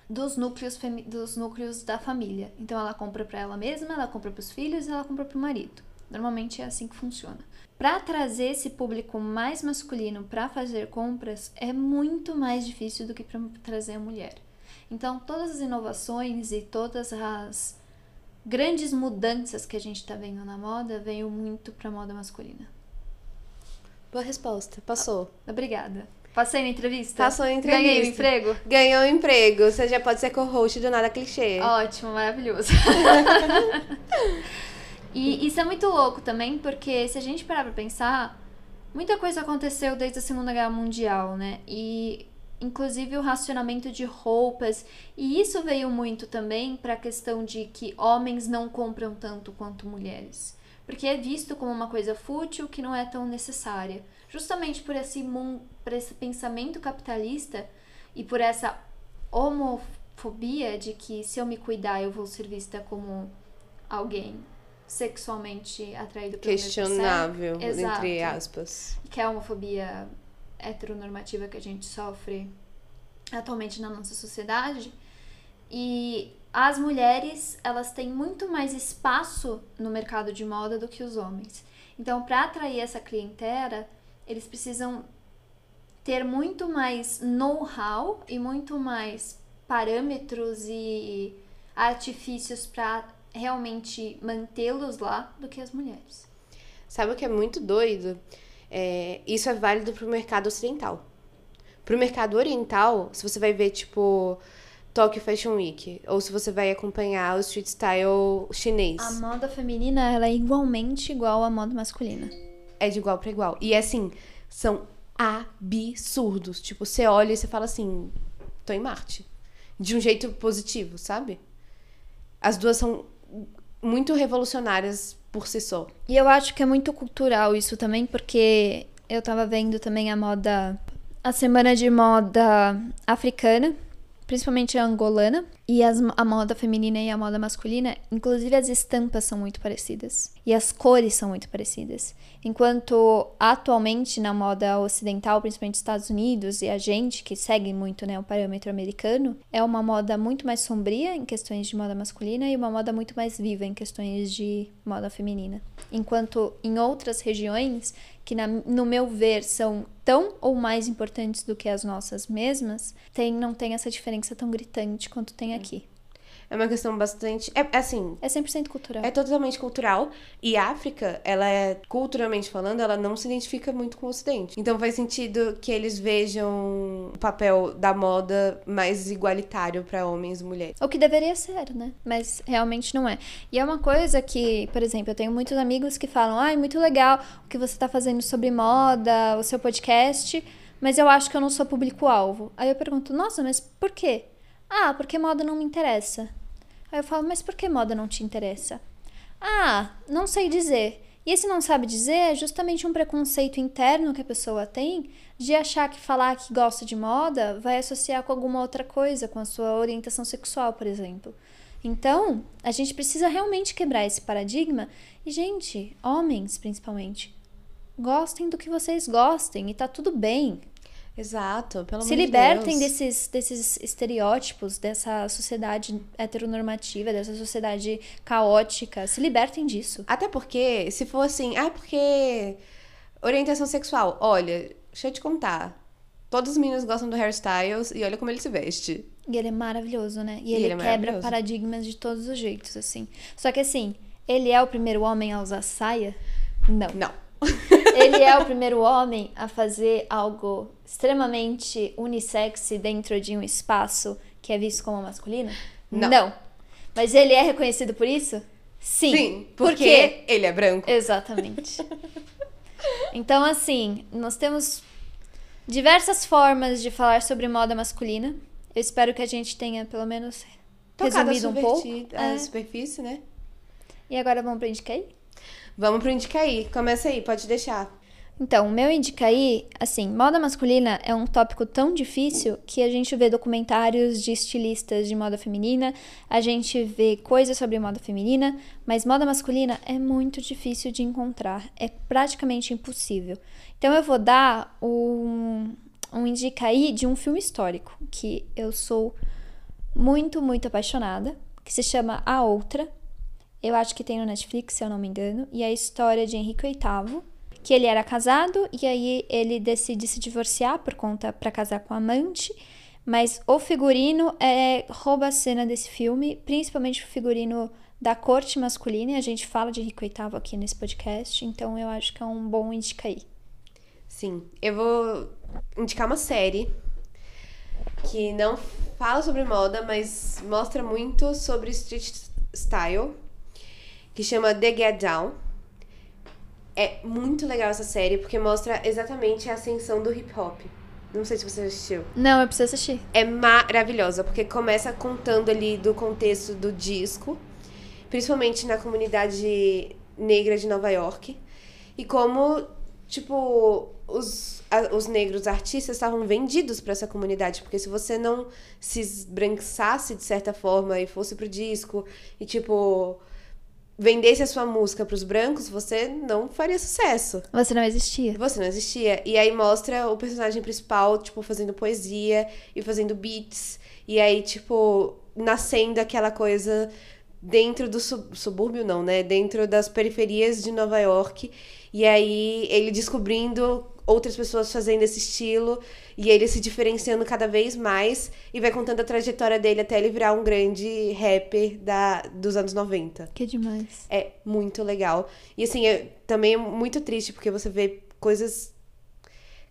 dos núcleos, dos núcleos da família. Então ela compra para ela mesma, ela compra para os filhos ela compra para o marido. Normalmente é assim que funciona. Para trazer esse público mais masculino para fazer compras é muito mais difícil do que para trazer a mulher. Então todas as inovações e todas as grandes mudanças que a gente está vendo na moda veio muito para moda masculina. Boa resposta. Passou. Obrigada. Passei na entrevista? Passou na entrevista. Ganhei o emprego? Ganhou um emprego. Você já pode ser co-host do Nada Clichê. Ótimo, maravilhoso. e isso é muito louco também, porque se a gente parar pra pensar, muita coisa aconteceu desde a Segunda Guerra Mundial, né? E inclusive o racionamento de roupas, e isso veio muito também pra questão de que homens não compram tanto quanto mulheres. Porque é visto como uma coisa fútil que não é tão necessária. Justamente por esse, por esse pensamento capitalista e por essa homofobia de que se eu me cuidar eu vou ser vista como alguém sexualmente atraído pelo Questionável, entre aspas. Que é a homofobia heteronormativa que a gente sofre atualmente na nossa sociedade. E as mulheres, elas têm muito mais espaço no mercado de moda do que os homens. Então, para atrair essa clientela, eles precisam ter muito mais know-how e muito mais parâmetros e artifícios para realmente mantê-los lá do que as mulheres. Sabe o que é muito doido? É, isso é válido pro mercado ocidental. Pro mercado oriental, se você vai ver, tipo, Tokyo Fashion Week, ou se você vai acompanhar o street style chinês, A moda feminina, ela é igualmente igual à moda masculina. é de igual para igual. E assim, são absurdos. Tipo, você olha e você fala assim, tô em Marte. de um jeito positivo, sabe? As duas são muito revolucionárias por si só. E eu acho que é muito cultural isso também, porque eu tava vendo também a moda. A semana de moda africana, principalmente a angolana, e as, a moda feminina e a moda masculina, inclusive as estampas são muito parecidas. E as cores são muito parecidas. Enquanto atualmente na moda ocidental, principalmente Estados Unidos, e a gente que segue muito né, o parâmetro americano, é uma moda muito mais sombria em questões de moda masculina e uma moda muito mais viva em questões de moda feminina. Enquanto em outras regiões, que na, no meu ver são tão ou mais importantes do que as nossas mesmas, tem, não tem essa diferença tão gritante quanto tem aqui. É uma questão bastante. É é assim. É 100% cultural. É totalmente cultural. E a África, ela é, culturalmente falando, ela não se identifica muito com o Ocidente. Então faz sentido que eles vejam o papel da moda mais igualitário para homens e mulheres. O que deveria ser, né? Mas realmente não é. E é uma coisa que, por exemplo, eu tenho muitos amigos que falam: ai, muito legal o que você tá fazendo sobre moda, o seu podcast, mas eu acho que eu não sou público-alvo. Aí eu pergunto: nossa, mas por quê? Ah, porque moda não me interessa. Aí eu falo: mas por que moda não te interessa? Ah, não sei dizer. E esse não sabe dizer é justamente um preconceito interno que a pessoa tem de achar que falar que gosta de moda vai associar com alguma outra coisa, com a sua orientação sexual, por exemplo. Então, a gente precisa realmente quebrar esse paradigma. E, gente, homens principalmente, gostem do que vocês gostem e tá tudo bem. Exato, pelo Se libertem Deus. desses, desses estereótipos, dessa sociedade heteronormativa, dessa sociedade caótica. Se libertem disso. Até porque, se for assim, ah, porque orientação sexual, olha, deixa eu te contar. Todos os meninos gostam do hairstyles e olha como ele se veste. E ele é maravilhoso, né? E, E ele, ele é quebra paradigmas de todos os jeitos, assim. Só que assim, ele é o primeiro homem a usar saia? Não. Não. Ele é o primeiro homem a fazer algo extremamente unissex dentro de um espaço que é visto como masculino? Não. Mas ele é reconhecido por isso? Sim. Sim, Por porque quê? ele é branco. Exatamente. Então, assim, nós temos diversas formas de falar sobre moda masculina. Eu espero que a gente tenha, pelo menos, Tocado a resumido um pouco. a É. superfície, né? E agora vamos para Indicaí? Vamos pro Indicaí. Começa aí, pode deixar. Então, o meu Indicaí, assim, moda masculina é um tópico tão difícil que a gente vê documentários de estilistas de moda feminina, a gente vê coisas sobre moda feminina, mas moda masculina é muito difícil de encontrar, é praticamente impossível. Então, eu vou dar um, um Indicaí de um filme histórico que eu sou muito, muito apaixonada, que se chama A Outra. Eu acho que tem no Netflix, se eu não me engano, e é a história de Henrique VIII, que ele era casado e aí ele decide se divorciar por conta para casar com a amante, mas o figurino é rouba a cena desse filme, principalmente o figurino da corte masculina, e a gente fala de Henrique VIII aqui nesse podcast, então eu acho que é um bom indica aí. Sim, eu vou indicar uma série que não fala sobre moda, mas mostra muito sobre street style, que chama The Get Down. É muito legal essa série porque mostra exatamente a ascensão do hip hop. Não sei se você assistiu. Não, eu preciso assistir. É maravilhosa, porque começa contando ali do contexto do disco, principalmente na comunidade negra de Nova York, e como, tipo, os, a- os negros artistas estavam vendidos para essa comunidade, porque se você não se esbranquiçasse de certa forma e fosse pro disco e, tipo, vendesse a sua música pros brancos, você não faria sucesso. Você não existia. Você não existia. E aí mostra o personagem principal, tipo, fazendo poesia e fazendo beats. E aí, tipo, nascendo aquela coisa dentro do sub- subúrbio, não, né? Dentro das periferias de Nova York. E aí ele descobrindo outras pessoas fazendo esse estilo e ele se diferenciando cada vez mais e vai contando a trajetória dele até ele virar um grande rapper da, dos anos 90. Que demais. É muito legal. E assim, é, também é muito triste porque você vê coisas,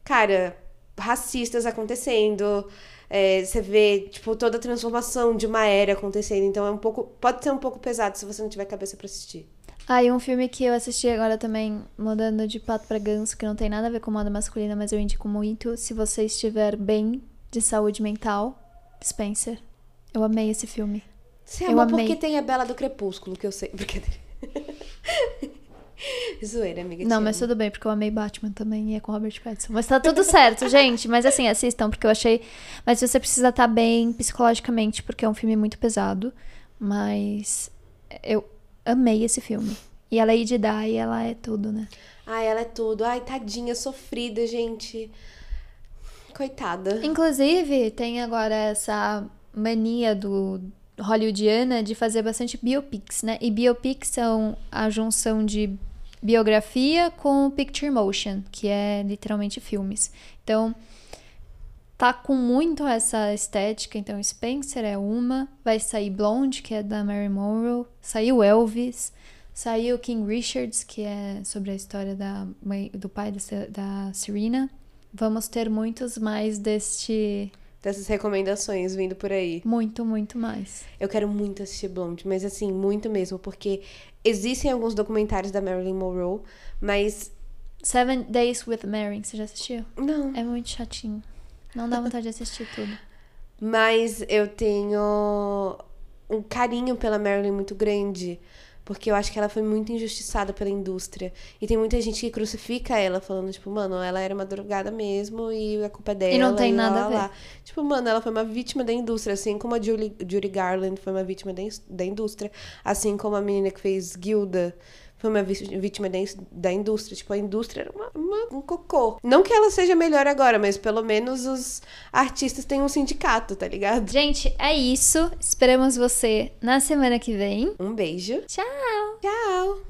cara, racistas acontecendo. é, você vê, tipo, toda a transformação de uma era acontecendo. Então é um pouco. Pode ser um pouco pesado se você não tiver cabeça pra assistir. Ah, e um filme que eu assisti agora também, mudando de pato pra ganso, que não tem nada a ver com moda masculina, mas eu indico muito. Se você estiver bem de saúde mental, Spencer. Eu amei esse filme. Você Eu amou amei. porque tem a Bela do Crepúsculo, que eu sei. Brincadeira. Zoeira, amiga. Não, mas amo. tudo bem, porque eu amei Batman também e é com Robert Pattinson. Mas tá tudo certo, gente. Mas assim, assistam, porque eu achei. Mas você precisa estar bem psicologicamente, porque é um filme muito pesado. Mas eu amei esse filme. E a Lady Di, ela é tudo, né? Ai, ela é tudo. Ai, tadinha, sofrida, gente. Coitada. Inclusive, tem agora essa mania do hollywoodiana de fazer bastante biopics, né? E biopics são a junção de biografia com picture motion, que é literalmente filmes. Então, tá com muito essa estética. Então, Spencer é uma, vai sair Blonde, que é da Mary Monroe, saiu Elvis, saiu King Richards, que é sobre a história da mãe, do pai da, da Serena. Vamos ter muitos mais deste. Dessas recomendações vindo por aí. Muito, muito mais. Eu quero muito assistir Blonde, mas assim, muito mesmo, porque existem alguns documentários da Marilyn Monroe, mas Seven Days with Mary, você já assistiu? não. É muito chatinho. Não dá vontade de assistir tudo. Mas eu tenho um carinho pela Marilyn muito grande, porque eu acho que ela foi muito injustiçada pela indústria. E tem muita gente que crucifica ela, falando, tipo, mano, ela era uma drogada mesmo e a culpa é dela. E não tem lá, nada lá, a ver. lá. Tipo, mano, ela foi uma vítima da indústria, assim como a Julie, Judy Garland foi uma vítima da indústria, assim como a menina que fez Gilda foi uma vítima da indústria. Tipo, a indústria era uma, uma- um cocô. Não que ela seja melhor agora, mas pelo menos os artistas têm um sindicato, tá ligado? Gente, é isso. Esperamos você na semana que vem. Um beijo. Tchau! Tchau!